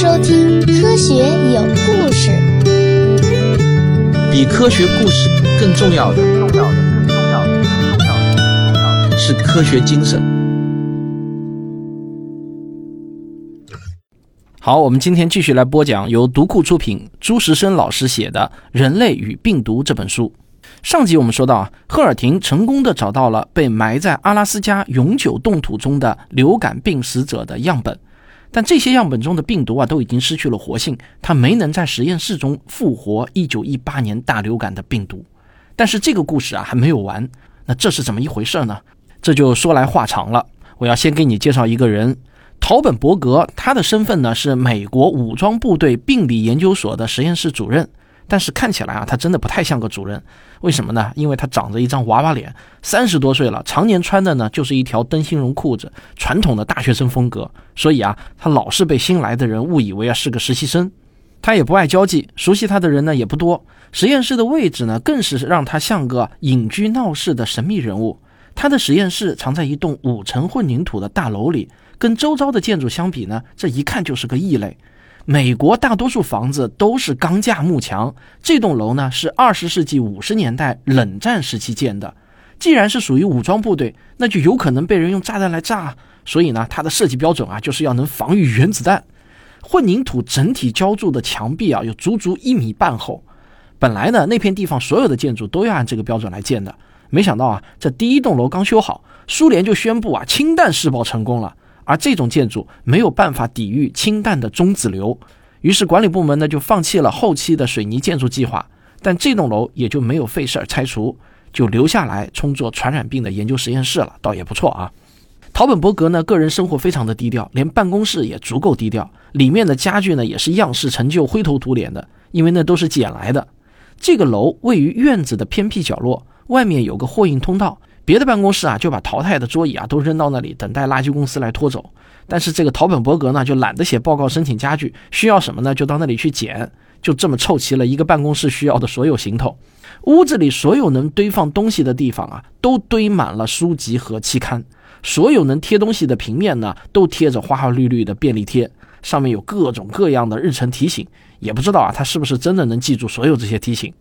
收听《科学有故事》。比科学故事更重要的，重要的，更重要的，更重要的，更重要的是科学精神。好，我们今天继续来播讲由读库出品、朱时生老师写的《人类与病毒》这本书。上集我们说到啊，赫尔廷成功的找到了被埋在阿拉斯加永久冻土中的流感病死者的样本。但这些样本中的病毒啊，都已经失去了活性，他没能在实验室中复活1918年大流感的病毒。但是这个故事啊还没有完，那这是怎么一回事呢？这就说来话长了。我要先给你介绍一个人，陶本伯格，他的身份呢是美国武装部队病理研究所的实验室主任。但是看起来啊，他真的不太像个主任，为什么呢？因为他长着一张娃娃脸，三十多岁了，常年穿的呢就是一条灯芯绒裤子，传统的大学生风格。所以啊，他老是被新来的人误以为啊是个实习生。他也不爱交际，熟悉他的人呢也不多。实验室的位置呢，更是让他像个隐居闹市的神秘人物。他的实验室藏在一栋五层混凝土的大楼里，跟周遭的建筑相比呢，这一看就是个异类。美国大多数房子都是钢架幕墙，这栋楼呢是二十世纪五十年代冷战时期建的。既然是属于武装部队，那就有可能被人用炸弹来炸。所以呢，它的设计标准啊，就是要能防御原子弹。混凝土整体浇筑的墙壁啊，有足足一米半厚。本来呢，那片地方所有的建筑都要按这个标准来建的。没想到啊，这第一栋楼刚修好，苏联就宣布啊，氢弹试爆成功了。而这种建筑没有办法抵御氢弹的中子流，于是管理部门呢就放弃了后期的水泥建筑计划。但这栋楼也就没有费事儿拆除，就留下来充作传染病的研究实验室了，倒也不错啊。陶本伯格呢个人生活非常的低调，连办公室也足够低调，里面的家具呢也是样式陈旧、灰头土脸的，因为那都是捡来的。这个楼位于院子的偏僻角落，外面有个货运通道。别的办公室啊，就把淘汰的桌椅啊都扔到那里，等待垃圾公司来拖走。但是这个陶本伯格呢，就懒得写报告申请家具，需要什么呢，就到那里去捡。就这么凑齐了一个办公室需要的所有行头。屋子里所有能堆放东西的地方啊，都堆满了书籍和期刊。所有能贴东西的平面呢，都贴着花花绿绿的便利贴，上面有各种各样的日程提醒。也不知道啊，他是不是真的能记住所有这些提醒。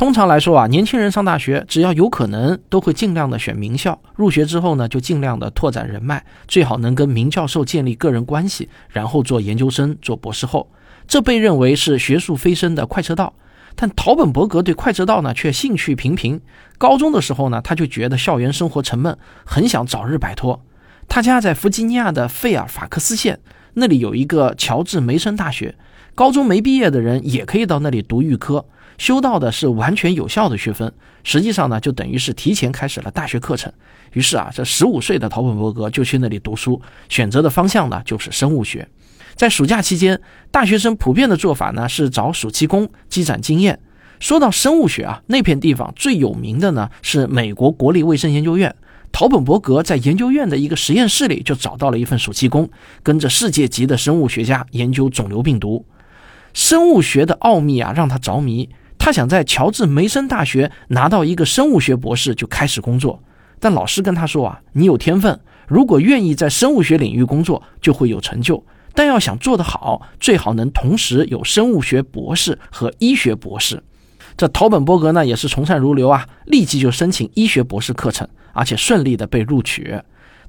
通常来说啊，年轻人上大学只要有可能，都会尽量的选名校。入学之后呢，就尽量的拓展人脉，最好能跟名教授建立个人关系，然后做研究生、做博士后。这被认为是学术飞升的快车道。但陶本伯格对快车道呢，却兴趣平平。高中的时候呢，他就觉得校园生活沉闷，很想早日摆脱。他家在弗吉尼亚的费尔法克斯县，那里有一个乔治梅森大学，高中没毕业的人也可以到那里读预科。修到的是完全有效的学分，实际上呢，就等于是提前开始了大学课程。于是啊，这十五岁的陶本伯格就去那里读书，选择的方向呢就是生物学。在暑假期间，大学生普遍的做法呢是找暑期工积攒经验。说到生物学啊，那片地方最有名的呢是美国国立卫生研究院。陶本伯格在研究院的一个实验室里就找到了一份暑期工，跟着世界级的生物学家研究肿瘤病毒。生物学的奥秘啊，让他着迷。他想在乔治梅森大学拿到一个生物学博士就开始工作，但老师跟他说啊，你有天分，如果愿意在生物学领域工作，就会有成就。但要想做得好，最好能同时有生物学博士和医学博士。这陶本伯格呢也是从善如流啊，立即就申请医学博士课程，而且顺利的被录取。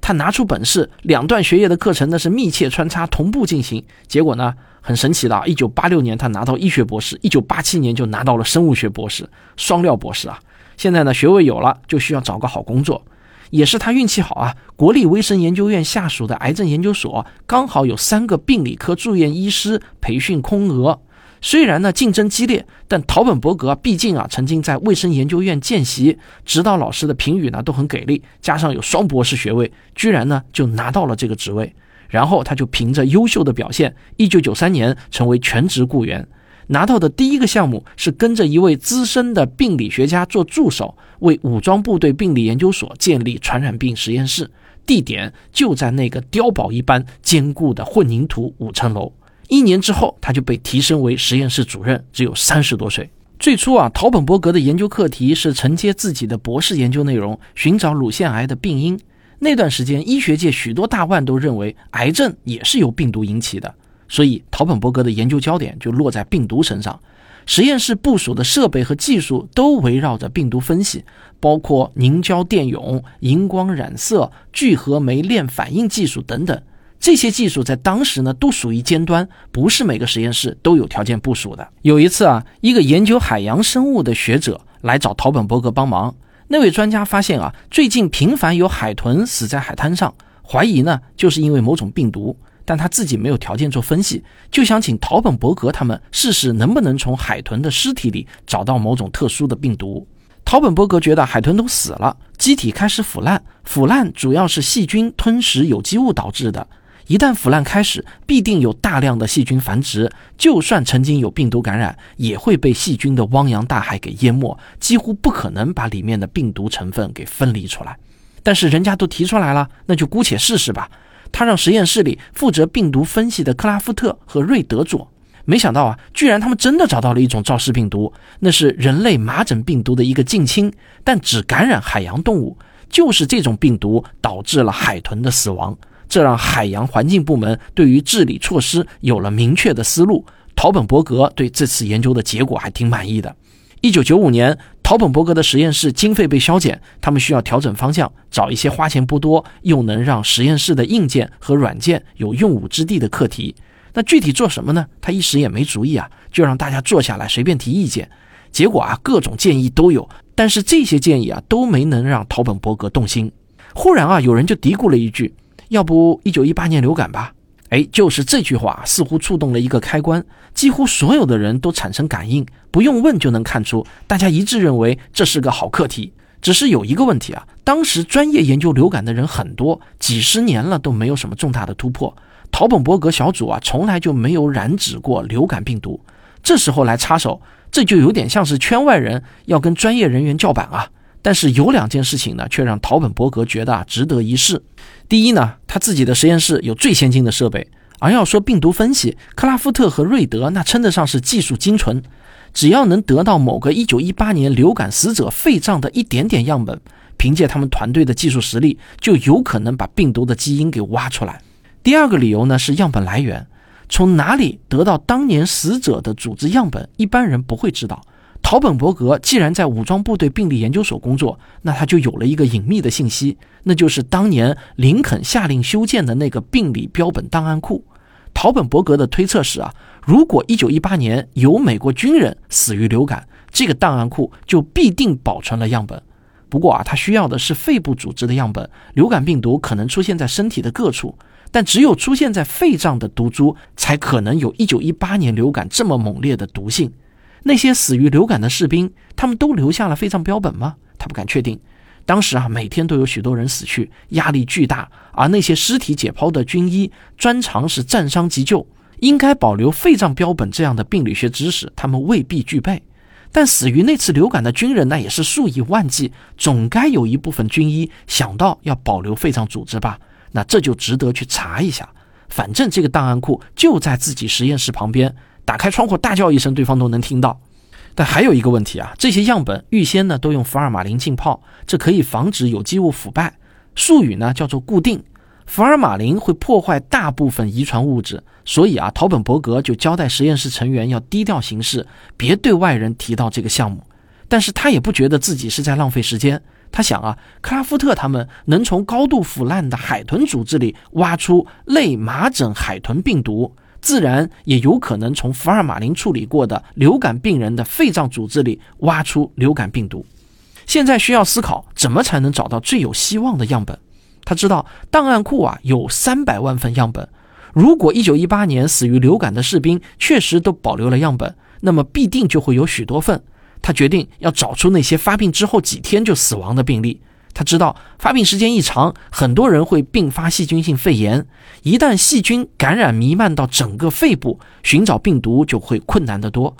他拿出本事，两段学业的课程那是密切穿插，同步进行。结果呢？很神奇的啊！一九八六年他拿到医学博士，一九八七年就拿到了生物学博士，双料博士啊！现在呢学位有了，就需要找个好工作。也是他运气好啊！国立卫生研究院下属的癌症研究所刚好有三个病理科住院医师培训空额。虽然呢竞争激烈，但陶本伯格毕竟啊曾经在卫生研究院见习，指导老师的评语呢都很给力，加上有双博士学位，居然呢就拿到了这个职位。然后他就凭着优秀的表现，一九九三年成为全职雇员。拿到的第一个项目是跟着一位资深的病理学家做助手，为武装部队病理研究所建立传染病实验室，地点就在那个碉堡一般坚固的混凝土五层楼。一年之后，他就被提升为实验室主任，只有三十多岁。最初啊，陶本伯格的研究课题是承接自己的博士研究内容，寻找乳腺癌的病因。那段时间，医学界许多大腕都认为癌症也是由病毒引起的，所以陶本伯格的研究焦点就落在病毒身上。实验室部署的设备和技术都围绕着病毒分析，包括凝胶电泳、荧光染色、聚合酶链反应技术等等。这些技术在当时呢都属于尖端，不是每个实验室都有条件部署的。有一次啊，一个研究海洋生物的学者来找陶本伯格帮忙。那位专家发现啊，最近频繁有海豚死在海滩上，怀疑呢就是因为某种病毒。但他自己没有条件做分析，就想请陶本伯格他们试试能不能从海豚的尸体里找到某种特殊的病毒。陶本伯格觉得海豚都死了，机体开始腐烂，腐烂主要是细菌吞食有机物导致的。一旦腐烂开始，必定有大量的细菌繁殖。就算曾经有病毒感染，也会被细菌的汪洋大海给淹没，几乎不可能把里面的病毒成分给分离出来。但是人家都提出来了，那就姑且试试吧。他让实验室里负责病毒分析的克拉夫特和瑞德做，没想到啊，居然他们真的找到了一种肇事病毒，那是人类麻疹病毒的一个近亲，但只感染海洋动物。就是这种病毒导致了海豚的死亡。这让海洋环境部门对于治理措施有了明确的思路。陶本伯格对这次研究的结果还挺满意的。一九九五年，陶本伯格的实验室经费被削减，他们需要调整方向，找一些花钱不多又能让实验室的硬件和软件有用武之地的课题。那具体做什么呢？他一时也没主意啊，就让大家坐下来随便提意见。结果啊，各种建议都有，但是这些建议啊都没能让陶本伯格动心。忽然啊，有人就嘀咕了一句。要不一九一八年流感吧？哎，就是这句话似乎触动了一个开关，几乎所有的人都产生感应，不用问就能看出，大家一致认为这是个好课题。只是有一个问题啊，当时专业研究流感的人很多，几十年了都没有什么重大的突破。陶本伯格小组啊，从来就没有染指过流感病毒，这时候来插手，这就有点像是圈外人要跟专业人员叫板啊。但是有两件事情呢，却让陶本伯格觉得啊值得一试。第一呢，他自己的实验室有最先进的设备，而要说病毒分析，克拉夫特和瑞德那称得上是技术精纯。只要能得到某个1918年流感死者肺脏的一点点样本，凭借他们团队的技术实力，就有可能把病毒的基因给挖出来。第二个理由呢是样本来源，从哪里得到当年死者的组织样本，一般人不会知道。陶本伯格既然在武装部队病理研究所工作，那他就有了一个隐秘的信息，那就是当年林肯下令修建的那个病理标本档案库。陶本伯格的推测是啊，如果1918年有美国军人死于流感，这个档案库就必定保存了样本。不过啊，他需要的是肺部组织的样本。流感病毒可能出现在身体的各处，但只有出现在肺脏的毒株，才可能有1918年流感这么猛烈的毒性。那些死于流感的士兵，他们都留下了肺脏标本吗？他不敢确定。当时啊，每天都有许多人死去，压力巨大。而那些尸体解剖的军医专长是战伤急救，应该保留肺脏标本这样的病理学知识，他们未必具备。但死于那次流感的军人那也是数以万计，总该有一部分军医想到要保留肺脏组织吧？那这就值得去查一下。反正这个档案库就在自己实验室旁边。打开窗户大叫一声，对方都能听到。但还有一个问题啊，这些样本预先呢都用福尔马林浸泡，这可以防止有机物腐败。术语呢叫做固定。福尔马林会破坏大部分遗传物质，所以啊，陶本伯格就交代实验室成员要低调行事，别对外人提到这个项目。但是他也不觉得自己是在浪费时间。他想啊，克拉夫特他们能从高度腐烂的海豚组织里挖出类麻疹海豚病毒。自然也有可能从福尔马林处理过的流感病人的肺脏组织里挖出流感病毒。现在需要思考怎么才能找到最有希望的样本。他知道档案库啊有三百万份样本，如果一九一八年死于流感的士兵确实都保留了样本，那么必定就会有许多份。他决定要找出那些发病之后几天就死亡的病例。他知道发病时间一长，很多人会并发细菌性肺炎。一旦细菌感染弥漫到整个肺部，寻找病毒就会困难得多。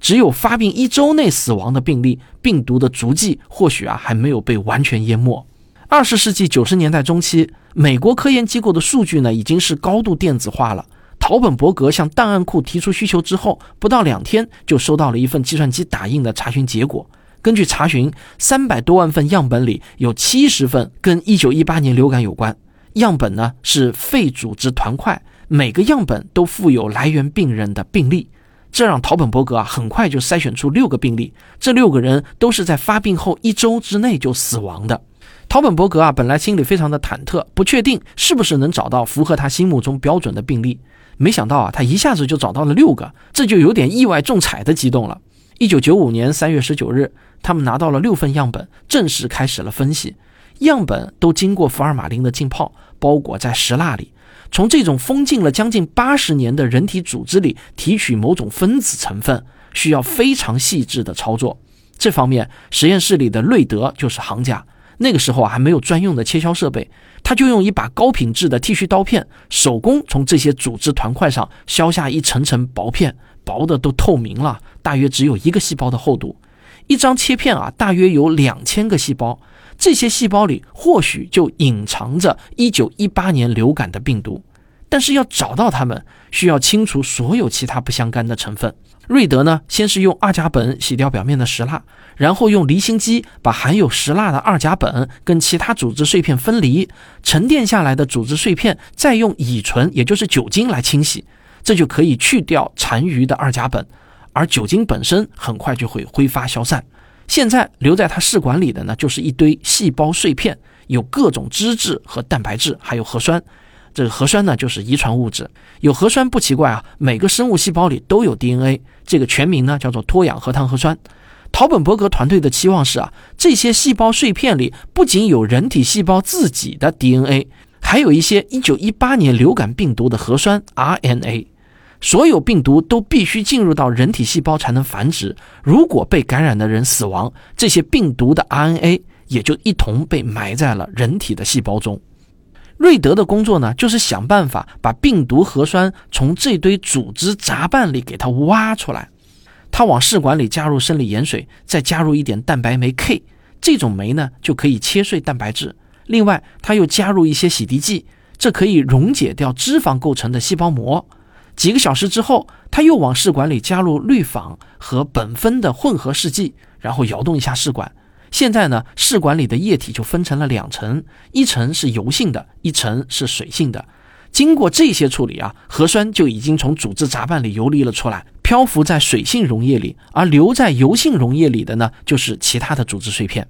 只有发病一周内死亡的病例，病毒的足迹或许啊还没有被完全淹没。二十世纪九十年代中期，美国科研机构的数据呢已经是高度电子化了。陶本伯格向档案库提出需求之后，不到两天就收到了一份计算机打印的查询结果。根据查询，三百多万份样本里有七十份跟一九一八年流感有关。样本呢是肺组织团块，每个样本都附有来源病人的病历，这让陶本伯格啊很快就筛选出六个病例，这六个人都是在发病后一周之内就死亡的。陶本伯格啊本来心里非常的忐忑，不确定是不是能找到符合他心目中标准的病例，没想到啊他一下子就找到了六个，这就有点意外中彩的激动了。一九九五年三月十九日，他们拿到了六份样本，正式开始了分析。样本都经过福尔马林的浸泡，包裹在石蜡里。从这种封禁了将近八十年的人体组织里提取某种分子成分，需要非常细致的操作。这方面，实验室里的瑞德就是行家。那个时候啊，还没有专用的切削设备，他就用一把高品质的剃须刀片，手工从这些组织团块上削下一层层薄片，薄的都透明了，大约只有一个细胞的厚度。一张切片啊，大约有两千个细胞。这些细胞里或许就隐藏着1918年流感的病毒，但是要找到它们，需要清除所有其他不相干的成分。瑞德呢，先是用二甲苯洗掉表面的石蜡，然后用离心机把含有石蜡的二甲苯跟其他组织碎片分离，沉淀下来的组织碎片再用乙醇，也就是酒精来清洗，这就可以去掉残余的二甲苯，而酒精本身很快就会挥发消散。现在留在他试管里的呢，就是一堆细胞碎片，有各种脂质和蛋白质，还有核酸。这个核酸呢，就是遗传物质。有核酸不奇怪啊，每个生物细胞里都有 DNA。这个全名呢叫做脱氧核糖核酸。陶本伯格团队的期望是啊，这些细胞碎片里不仅有人体细胞自己的 DNA，还有一些1918年流感病毒的核酸 RNA。所有病毒都必须进入到人体细胞才能繁殖。如果被感染的人死亡，这些病毒的 RNA 也就一同被埋在了人体的细胞中。瑞德的工作呢，就是想办法把病毒核酸从这堆组织杂拌里给它挖出来。他往试管里加入生理盐水，再加入一点蛋白酶 K，这种酶呢就可以切碎蛋白质。另外，他又加入一些洗涤剂，这可以溶解掉脂肪构成的细胞膜。几个小时之后，他又往试管里加入氯仿和苯酚的混合试剂，然后摇动一下试管。现在呢，试管里的液体就分成了两层，一层是油性的，一层是水性的。经过这些处理啊，核酸就已经从组织杂拌里游离了出来，漂浮在水性溶液里，而留在油性溶液里的呢，就是其他的组织碎片。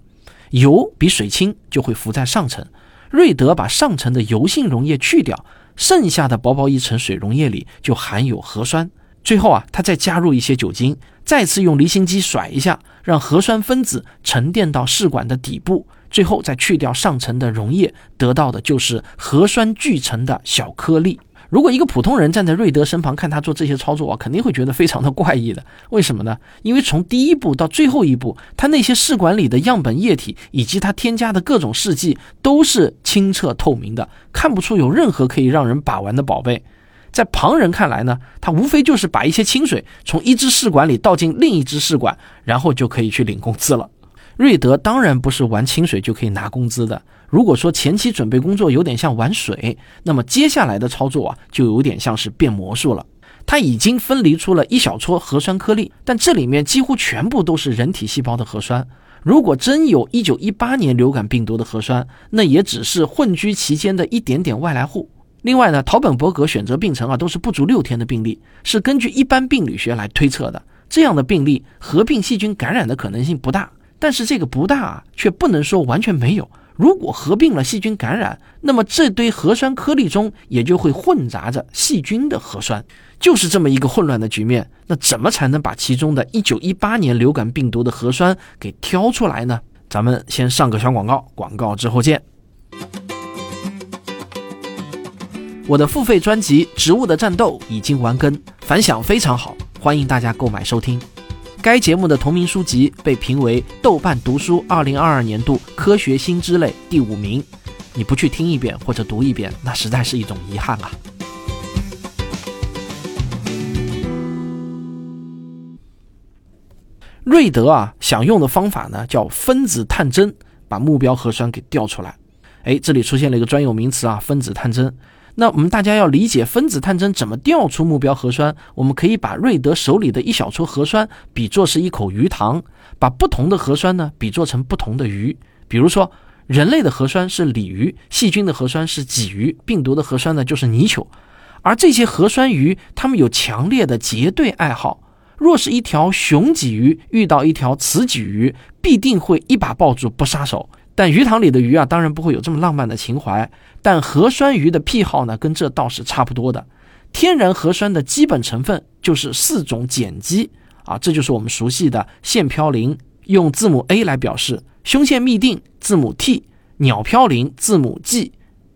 油比水轻，就会浮在上层。瑞德把上层的油性溶液去掉。剩下的薄薄一层水溶液里就含有核酸。最后啊，他再加入一些酒精，再次用离心机甩一下，让核酸分子沉淀到试管的底部。最后再去掉上层的溶液，得到的就是核酸聚成的小颗粒。如果一个普通人站在瑞德身旁看他做这些操作啊，肯定会觉得非常的怪异的。为什么呢？因为从第一步到最后一步，他那些试管里的样本液体以及他添加的各种试剂都是清澈透明的，看不出有任何可以让人把玩的宝贝。在旁人看来呢，他无非就是把一些清水从一支试管里倒进另一支试管，然后就可以去领工资了。瑞德当然不是玩清水就可以拿工资的。如果说前期准备工作有点像玩水，那么接下来的操作啊，就有点像是变魔术了。他已经分离出了一小撮核酸颗粒，但这里面几乎全部都是人体细胞的核酸。如果真有一九一八年流感病毒的核酸，那也只是混居其间的一点点外来户。另外呢，陶本伯格选择病程啊，都是不足六天的病例，是根据一般病理学来推测的。这样的病例合并细菌感染的可能性不大，但是这个不大啊，却不能说完全没有。如果合并了细菌感染，那么这堆核酸颗粒中也就会混杂着细菌的核酸，就是这么一个混乱的局面。那怎么才能把其中的1918年流感病毒的核酸给挑出来呢？咱们先上个小广告，广告之后见。我的付费专辑《植物的战斗》已经完更，反响非常好，欢迎大家购买收听。该节目的同名书籍被评为豆瓣读书二零二二年度科学新知类第五名。你不去听一遍或者读一遍，那实在是一种遗憾啊。瑞德啊，想用的方法呢叫分子探针，把目标核酸给调出来。哎，这里出现了一个专有名词啊，分子探针。那我们大家要理解分子探针怎么调出目标核酸，我们可以把瑞德手里的一小撮核酸比作是一口鱼塘，把不同的核酸呢比作成不同的鱼。比如说，人类的核酸是鲤鱼，细菌的核酸是鲫鱼，病毒的核酸呢就是泥鳅。而这些核酸鱼，它们有强烈的结对爱好。若是一条雄鲫鱼遇到一条雌鲫鱼，必定会一把抱住不撒手。但鱼塘里的鱼啊，当然不会有这么浪漫的情怀。但核酸鱼的癖好呢，跟这倒是差不多的。天然核酸的基本成分就是四种碱基啊，这就是我们熟悉的腺嘌呤，用字母 A 来表示；胸腺嘧啶字母 T，鸟嘌呤字母 G，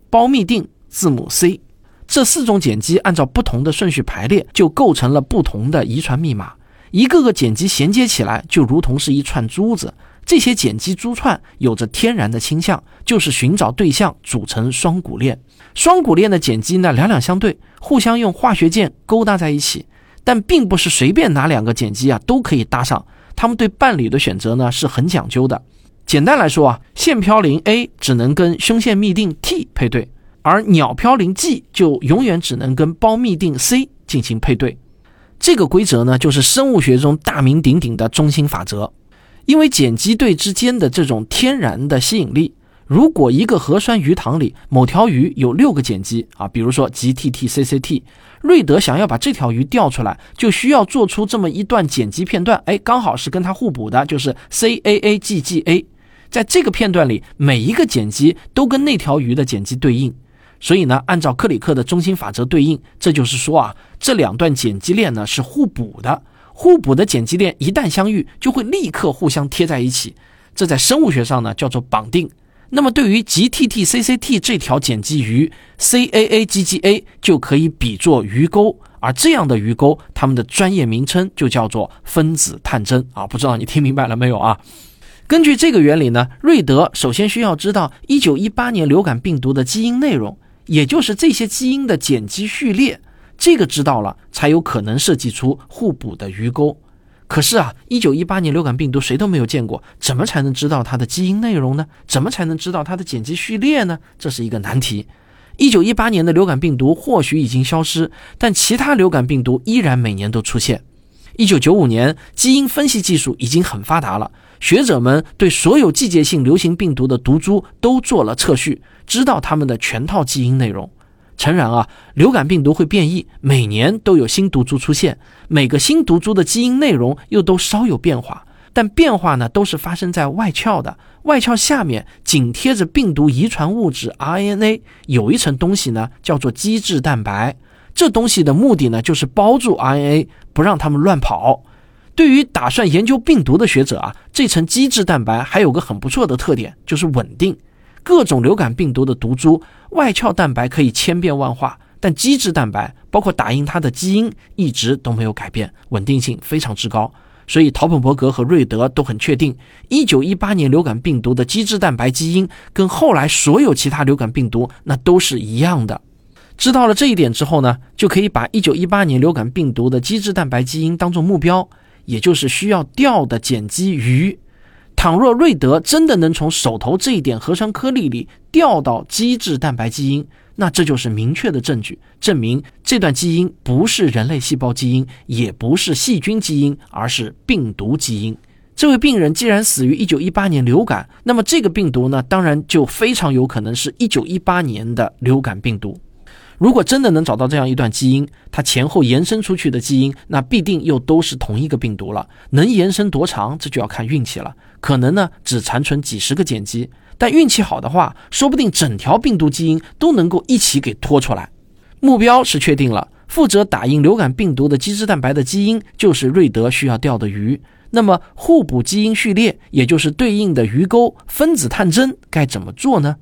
胞嘧啶字母 C。这四种碱基按照不同的顺序排列，就构成了不同的遗传密码。一个个碱基衔接起来，就如同是一串珠子。这些碱基珠串有着天然的倾向，就是寻找对象，组成双股链。双股链的碱基呢，两两相对，互相用化学键勾搭在一起。但并不是随便哪两个碱基啊都可以搭上，它们对伴侣的选择呢是很讲究的。简单来说啊，腺嘌呤 A 只能跟胸腺嘧啶 T 配对。而鸟嘌呤 G 就永远只能跟胞嘧啶 C 进行配对，这个规则呢，就是生物学中大名鼎鼎的中心法则。因为碱基对之间的这种天然的吸引力，如果一个核酸鱼塘里某条鱼有六个碱基啊，比如说 GTTCCT，瑞德想要把这条鱼钓出来，就需要做出这么一段碱基片段，哎，刚好是跟它互补的，就是 CAAGGA。在这个片段里，每一个碱基都跟那条鱼的碱基对应。所以呢，按照克里克的中心法则对应，这就是说啊，这两段碱基链呢是互补的。互补的碱基链一旦相遇，就会立刻互相贴在一起。这在生物学上呢叫做绑定。那么对于 GTTCCT 这条碱基鱼，CAAGGA 就可以比作鱼钩。而这样的鱼钩，它们的专业名称就叫做分子探针啊。不知道你听明白了没有啊？根据这个原理呢，瑞德首先需要知道1918年流感病毒的基因内容。也就是这些基因的碱基序列，这个知道了才有可能设计出互补的鱼钩。可是啊，一九一八年流感病毒谁都没有见过，怎么才能知道它的基因内容呢？怎么才能知道它的碱基序列呢？这是一个难题。一九一八年的流感病毒或许已经消失，但其他流感病毒依然每年都出现。一九九五年，基因分析技术已经很发达了，学者们对所有季节性流行病毒的毒株都做了测序。知道它们的全套基因内容。诚然啊，流感病毒会变异，每年都有新毒株出现，每个新毒株的基因内容又都稍有变化。但变化呢，都是发生在外壳的，外壳下面紧贴着病毒遗传物质 RNA，有一层东西呢，叫做基质蛋白。这东西的目的呢，就是包住 RNA，不让它们乱跑。对于打算研究病毒的学者啊，这层基质蛋白还有个很不错的特点，就是稳定。各种流感病毒的毒株外壳蛋白可以千变万化，但基质蛋白包括打印它的基因一直都没有改变，稳定性非常之高。所以陶本伯格和瑞德都很确定，1918年流感病毒的基质蛋白基因跟后来所有其他流感病毒那都是一样的。知道了这一点之后呢，就可以把1918年流感病毒的基质蛋白基因当做目标，也就是需要钓的碱基鱼。倘若瑞德真的能从手头这一点核酸颗粒里调到基质蛋白基因，那这就是明确的证据，证明这段基因不是人类细胞基因，也不是细菌基因，而是病毒基因。这位病人既然死于1918年流感，那么这个病毒呢，当然就非常有可能是一九一八年的流感病毒。如果真的能找到这样一段基因，它前后延伸出去的基因，那必定又都是同一个病毒了。能延伸多长，这就要看运气了。可能呢，只残存几十个碱基，但运气好的话，说不定整条病毒基因都能够一起给拖出来。目标是确定了，负责打印流感病毒的基质蛋白的基因就是瑞德需要钓的鱼。那么互补基因序列，也就是对应的鱼钩分子探针该怎么做呢？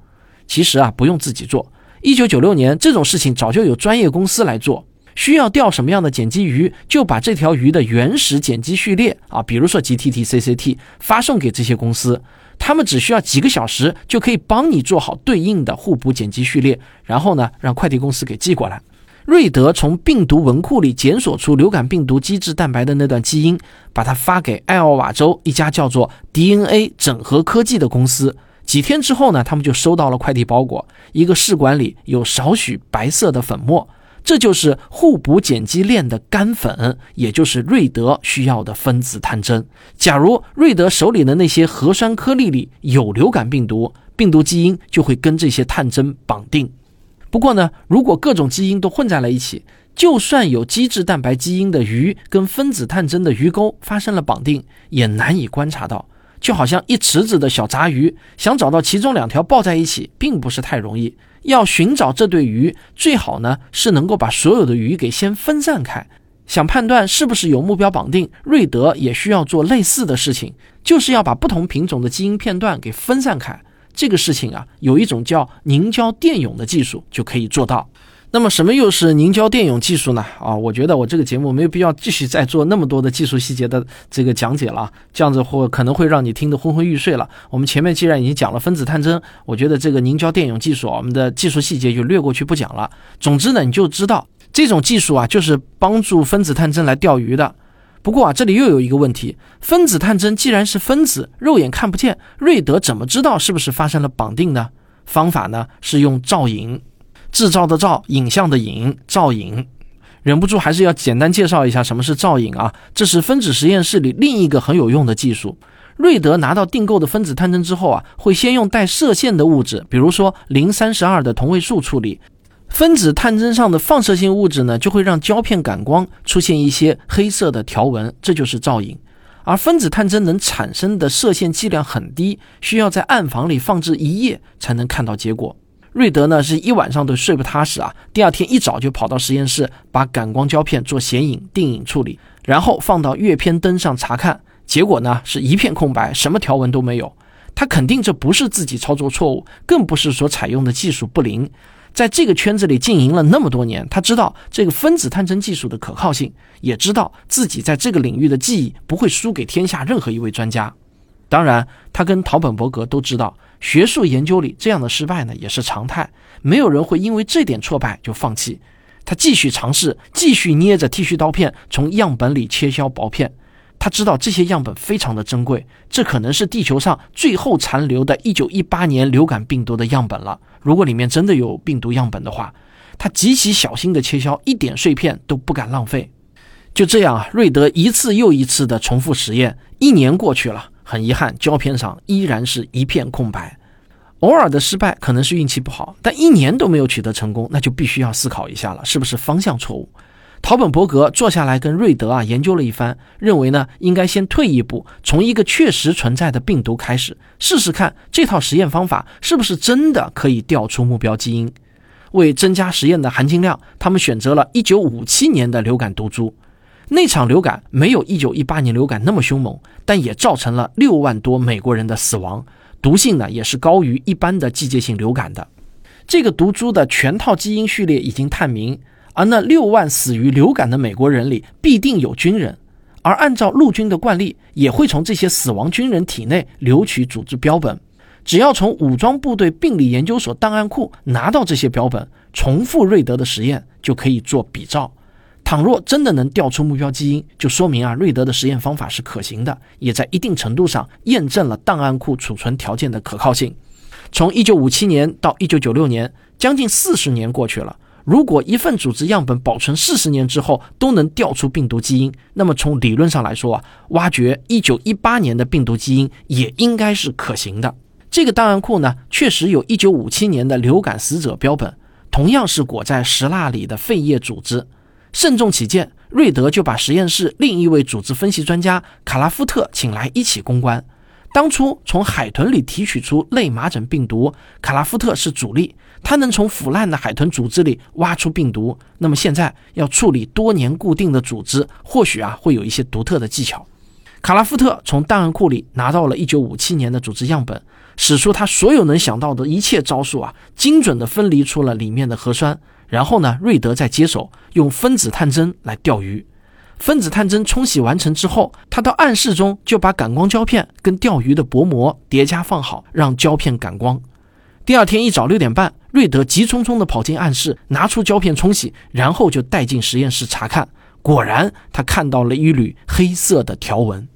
其实啊，不用自己做。一九九六年，这种事情早就有专业公司来做。需要钓什么样的碱基鱼，就把这条鱼的原始碱基序列啊，比如说 GTTCCT，发送给这些公司，他们只需要几个小时就可以帮你做好对应的互补碱基序列，然后呢，让快递公司给寄过来。瑞德从病毒文库里检索出流感病毒基质蛋白的那段基因，把它发给艾奥瓦州一家叫做 DNA 整合科技的公司。几天之后呢，他们就收到了快递包裹，一个试管里有少许白色的粉末，这就是互补碱基链的干粉，也就是瑞德需要的分子探针。假如瑞德手里的那些核酸颗粒里有流感病毒，病毒基因就会跟这些探针绑定。不过呢，如果各种基因都混在了一起，就算有基质蛋白基因的鱼跟分子探针的鱼钩发生了绑定，也难以观察到。就好像一池子的小杂鱼，想找到其中两条抱在一起，并不是太容易。要寻找这对鱼，最好呢是能够把所有的鱼给先分散开。想判断是不是有目标绑定，瑞德也需要做类似的事情，就是要把不同品种的基因片段给分散开。这个事情啊，有一种叫凝胶电泳的技术就可以做到。那么什么又是凝胶电泳技术呢？啊，我觉得我这个节目没有必要继续再做那么多的技术细节的这个讲解了，这样子或可能会让你听得昏昏欲睡了。我们前面既然已经讲了分子探针，我觉得这个凝胶电泳技术，我们的技术细节就略过去不讲了。总之呢，你就知道这种技术啊，就是帮助分子探针来钓鱼的。不过啊，这里又有一个问题：分子探针既然是分子，肉眼看不见，瑞德怎么知道是不是发生了绑定呢？方法呢是用照影。制造的造，影像的影，造影。忍不住还是要简单介绍一下什么是造影啊？这是分子实验室里另一个很有用的技术。瑞德拿到订购的分子探针之后啊，会先用带射线的物质，比如说零三十二的同位素处理。分子探针上的放射性物质呢，就会让胶片感光出现一些黑色的条纹，这就是造影。而分子探针能产生的射线剂量很低，需要在暗房里放置一夜才能看到结果。瑞德呢是一晚上都睡不踏实啊，第二天一早就跑到实验室，把感光胶片做显影、定影处理，然后放到月片灯上查看，结果呢是一片空白，什么条纹都没有。他肯定这不是自己操作错误，更不是所采用的技术不灵。在这个圈子里经营了那么多年，他知道这个分子探针技术的可靠性，也知道自己在这个领域的技艺不会输给天下任何一位专家。当然，他跟陶本伯格都知道。学术研究里这样的失败呢也是常态，没有人会因为这点挫败就放弃。他继续尝试，继续捏着剃须刀片从样本里切削薄片。他知道这些样本非常的珍贵，这可能是地球上最后残留的1918年流感病毒的样本了。如果里面真的有病毒样本的话，他极其小心的切削，一点碎片都不敢浪费。就这样啊，瑞德一次又一次的重复实验，一年过去了。很遗憾，胶片上依然是一片空白。偶尔的失败可能是运气不好，但一年都没有取得成功，那就必须要思考一下了，是不是方向错误？陶本伯格坐下来跟瑞德啊研究了一番，认为呢应该先退一步，从一个确实存在的病毒开始，试试看这套实验方法是不是真的可以调出目标基因。为增加实验的含金量，他们选择了1957年的流感毒株。那场流感没有1918年流感那么凶猛，但也造成了六万多美国人的死亡，毒性呢也是高于一般的季节性流感的。这个毒株的全套基因序列已经探明，而那六万死于流感的美国人里必定有军人，而按照陆军的惯例，也会从这些死亡军人体内留取组织标本。只要从武装部队病理研究所档案库拿到这些标本，重复瑞德的实验就可以做比照。倘若真的能调出目标基因，就说明啊，瑞德的实验方法是可行的，也在一定程度上验证了档案库储存条件的可靠性。从1957年到1996年，将近四十年过去了。如果一份组织样本保存四十年之后都能调出病毒基因，那么从理论上来说啊，挖掘1918年的病毒基因也应该是可行的。这个档案库呢，确实有1957年的流感死者标本，同样是裹在石蜡里的肺叶组织。慎重起见，瑞德就把实验室另一位组织分析专家卡拉夫特请来一起攻关。当初从海豚里提取出类麻疹病毒，卡拉夫特是主力，他能从腐烂的海豚组织里挖出病毒。那么现在要处理多年固定的组织，或许啊会有一些独特的技巧。卡拉夫特从档案库里拿到了1957年的组织样本，使出他所有能想到的一切招数啊，精准地分离出了里面的核酸。然后呢，瑞德再接手用分子探针来钓鱼。分子探针冲洗完成之后，他到暗室中就把感光胶片跟钓鱼的薄膜叠加放好，让胶片感光。第二天一早六点半，瑞德急匆匆地跑进暗室，拿出胶片冲洗，然后就带进实验室查看。果然，他看到了一缕黑色的条纹。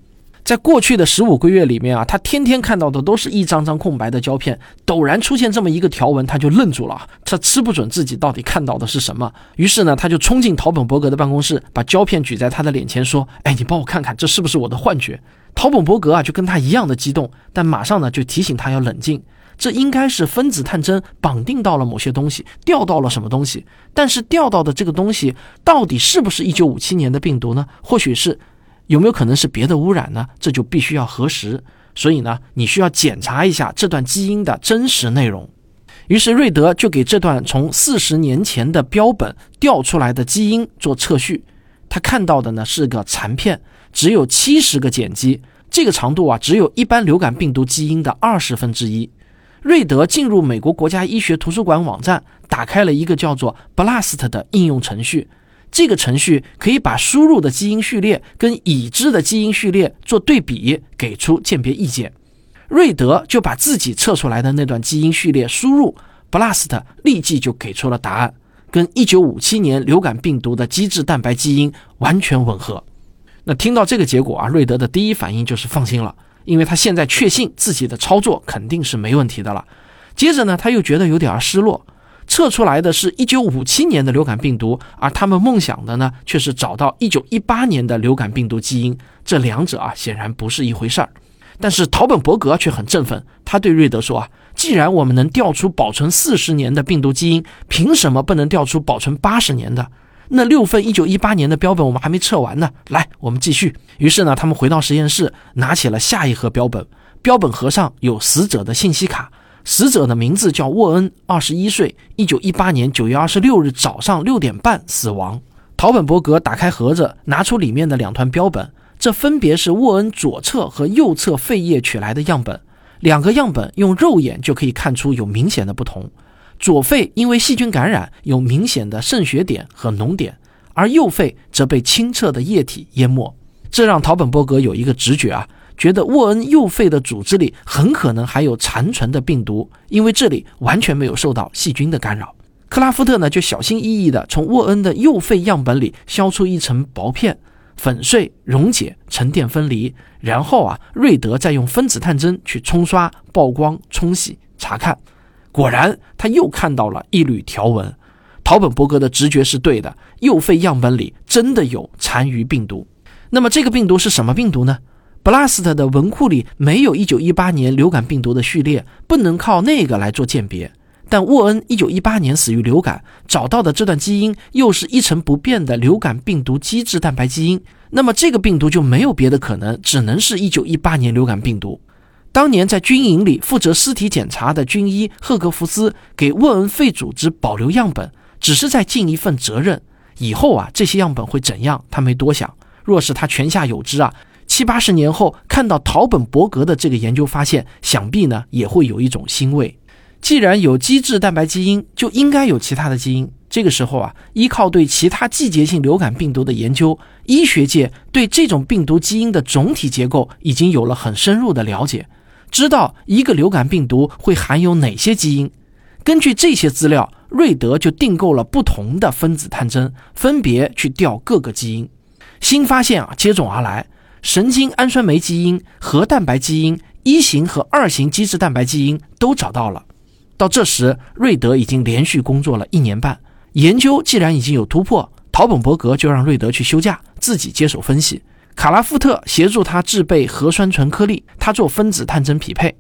在过去的十五个月里面啊，他天天看到的都是一张张空白的胶片，陡然出现这么一个条纹，他就愣住了。他吃不准自己到底看到的是什么，于是呢，他就冲进陶本伯格的办公室，把胶片举在他的脸前，说：“哎，你帮我看看，这是不是我的幻觉？”陶本伯格啊，就跟他一样的激动，但马上呢就提醒他要冷静。这应该是分子探针绑定到了某些东西，掉到了什么东西。但是掉到的这个东西到底是不是1957年的病毒呢？或许是，有没有可能是别的污染呢？这就必须要核实。所以呢，你需要检查一下这段基因的真实内容。于是瑞德就给这段从四十年前的标本调出来的基因做测序。他看到的呢是个残片，只有七十个碱基，这个长度啊只有一般流感病毒基因的二十分之一。瑞德进入美国国家医学图书馆网站，打开了一个叫做 BLAST 的应用程序。这个程序可以把输入的基因序列跟已知的基因序列做对比，给出鉴别意见。瑞德就把自己测出来的那段基因序列输入，BLAST 立即就给出了答案，跟1957年流感病毒的基质蛋白基因完全吻合。那听到这个结果啊，瑞德的第一反应就是放心了，因为他现在确信自己的操作肯定是没问题的了。接着呢，他又觉得有点失落。测出来的是一九五七年的流感病毒，而他们梦想的呢，却是找到一九一八年的流感病毒基因。这两者啊，显然不是一回事儿。但是陶本伯格却很振奋，他对瑞德说啊，既然我们能调出保存四十年的病毒基因，凭什么不能调出保存八十年的？那六份一九一八年的标本我们还没测完呢。来，我们继续。于是呢，他们回到实验室，拿起了下一盒标本。标本盒上有死者的信息卡。死者的名字叫沃恩，二十一岁，一九一八年九月二十六日早上六点半死亡。陶本伯格打开盒子，拿出里面的两团标本，这分别是沃恩左侧和右侧肺叶取来的样本。两个样本用肉眼就可以看出有明显的不同。左肺因为细菌感染有明显的渗血点和脓点，而右肺则被清澈的液体淹没。这让陶本伯格有一个直觉啊。觉得沃恩右肺的组织里很可能还有残存的病毒，因为这里完全没有受到细菌的干扰。克拉夫特呢，就小心翼翼地从沃恩的右肺样本里削出一层薄片，粉碎、溶解、沉淀、分离，然后啊，瑞德再用分子探针去冲刷、曝光、冲洗、查看，果然他又看到了一缕条纹。陶本伯格的直觉是对的，右肺样本里真的有残余病毒。那么这个病毒是什么病毒呢？BLAST 的文库里没有1918年流感病毒的序列，不能靠那个来做鉴别。但沃恩1918年死于流感，找到的这段基因又是一成不变的流感病毒基质蛋白基因，那么这个病毒就没有别的可能，只能是一918年流感病毒。当年在军营里负责尸体检查的军医赫格福斯给沃恩肺组织保留样本，只是在尽一份责任。以后啊，这些样本会怎样，他没多想。若是他泉下有知啊。七八十年后看到陶本伯格的这个研究发现，想必呢也会有一种欣慰。既然有基质蛋白基因，就应该有其他的基因。这个时候啊，依靠对其他季节性流感病毒的研究，医学界对这种病毒基因的总体结构已经有了很深入的了解，知道一个流感病毒会含有哪些基因。根据这些资料，瑞德就订购了不同的分子探针，分别去调各个基因。新发现啊接踵而来。神经氨酸酶基因、核蛋白基因、一型和二型基质蛋白基因都找到了。到这时，瑞德已经连续工作了一年半。研究既然已经有突破，陶本伯格就让瑞德去休假，自己接手分析。卡拉夫特协助他制备核酸醇颗粒，他做分子探针匹配。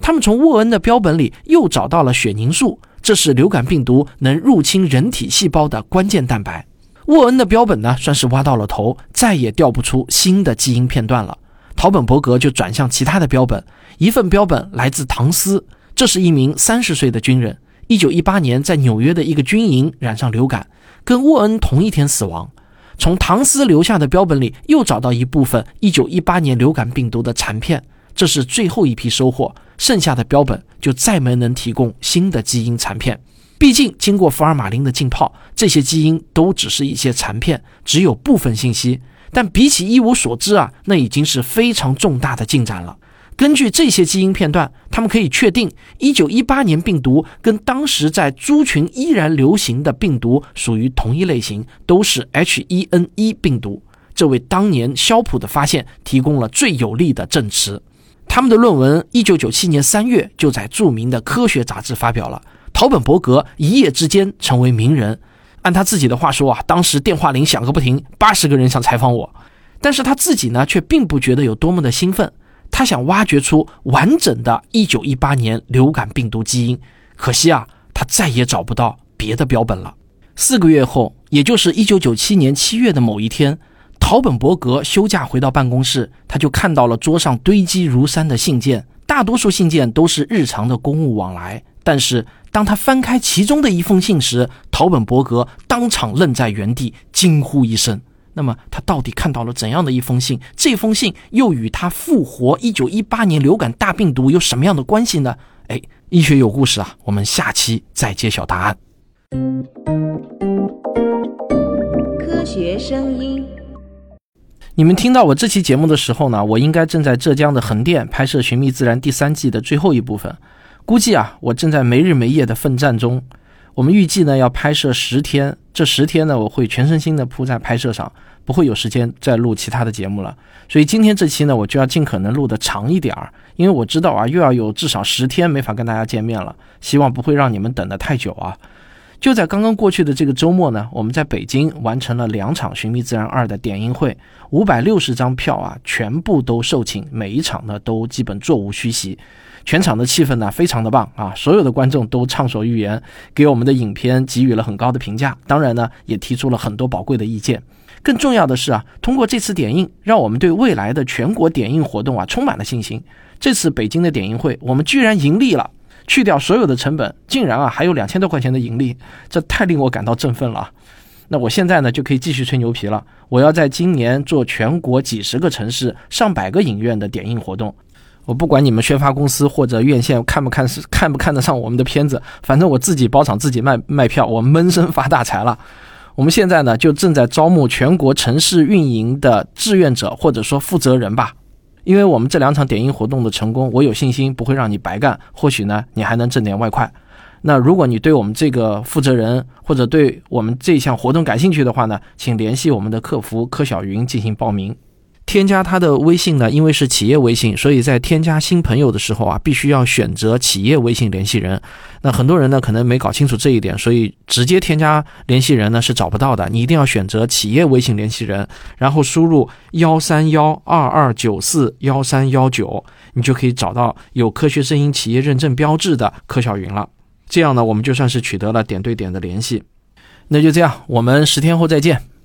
他们从沃恩的标本里又找到了血凝素，这是流感病毒能入侵人体细胞的关键蛋白。沃恩的标本呢，算是挖到了头，再也调不出新的基因片段了。陶本伯格就转向其他的标本，一份标本来自唐斯，这是一名三十岁的军人，一九一八年在纽约的一个军营染上流感，跟沃恩同一天死亡。从唐斯留下的标本里又找到一部分一九一八年流感病毒的残片，这是最后一批收获，剩下的标本就再没能提供新的基因残片。毕竟，经过福尔马林的浸泡，这些基因都只是一些残片，只有部分信息。但比起一无所知啊，那已经是非常重大的进展了。根据这些基因片段，他们可以确定，1918年病毒跟当时在猪群依然流行的病毒属于同一类型，都是 H1N1 病毒。这为当年肖普的发现提供了最有力的证词。他们的论文1997年3月就在著名的科学杂志发表了。陶本伯格一夜之间成为名人，按他自己的话说啊，当时电话铃响个不停，八十个人想采访我，但是他自己呢却并不觉得有多么的兴奋。他想挖掘出完整的1918年流感病毒基因，可惜啊，他再也找不到别的标本了。四个月后，也就是1997年7月的某一天，陶本伯格休假回到办公室，他就看到了桌上堆积如山的信件，大多数信件都是日常的公务往来。但是当他翻开其中的一封信时，陶本伯格当场愣在原地，惊呼一声。那么他到底看到了怎样的一封信？这封信又与他复活1918年流感大病毒有什么样的关系呢？哎，医学有故事啊，我们下期再揭晓答案。科学声音，你们听到我这期节目的时候呢，我应该正在浙江的横店拍摄《寻觅自然》第三季的最后一部分，估计啊，我正在没日没夜的奋战中。我们预计呢要拍摄十天，这十天呢我会全身心的扑在拍摄上，不会有时间再录其他的节目了。所以今天这期呢我就要尽可能录的长一点儿，因为我知道啊又要有至少十天没法跟大家见面了，希望不会让你们等得太久啊。就在刚刚过去的这个周末呢，我们在北京完成了两场《寻觅自然二》的点映会，五百六十张票啊全部都售罄，每一场呢都基本座无虚席。全场的气氛呢，非常的棒啊！所有的观众都畅所欲言，给我们的影片给予了很高的评价。当然呢，也提出了很多宝贵的意见。更重要的是啊，通过这次点映，让我们对未来的全国点映活动啊充满了信心。这次北京的点映会，我们居然盈利了，去掉所有的成本，竟然啊还有两千多块钱的盈利，这太令我感到振奋了。那我现在呢就可以继续吹牛皮了，我要在今年做全国几十个城市、上百个影院的点映活动。我不管你们宣发公司或者院线看不看是看不看得上我们的片子，反正我自己包场自己卖卖票，我闷声发大财了。我们现在呢就正在招募全国城市运营的志愿者或者说负责人吧，因为我们这两场点映活动的成功，我有信心不会让你白干，或许呢你还能挣点外快。那如果你对我们这个负责人或者对我们这项活动感兴趣的话呢，请联系我们的客服柯小云进行报名。添加他的微信呢，因为是企业微信，所以在添加新朋友的时候啊，必须要选择企业微信联系人。那很多人呢可能没搞清楚这一点，所以直接添加联系人呢是找不到的。你一定要选择企业微信联系人，然后输入幺三幺二二九四幺三幺九，你就可以找到有科学声音企业认证标志的柯小云了。这样呢，我们就算是取得了点对点的联系。那就这样，我们十天后再见。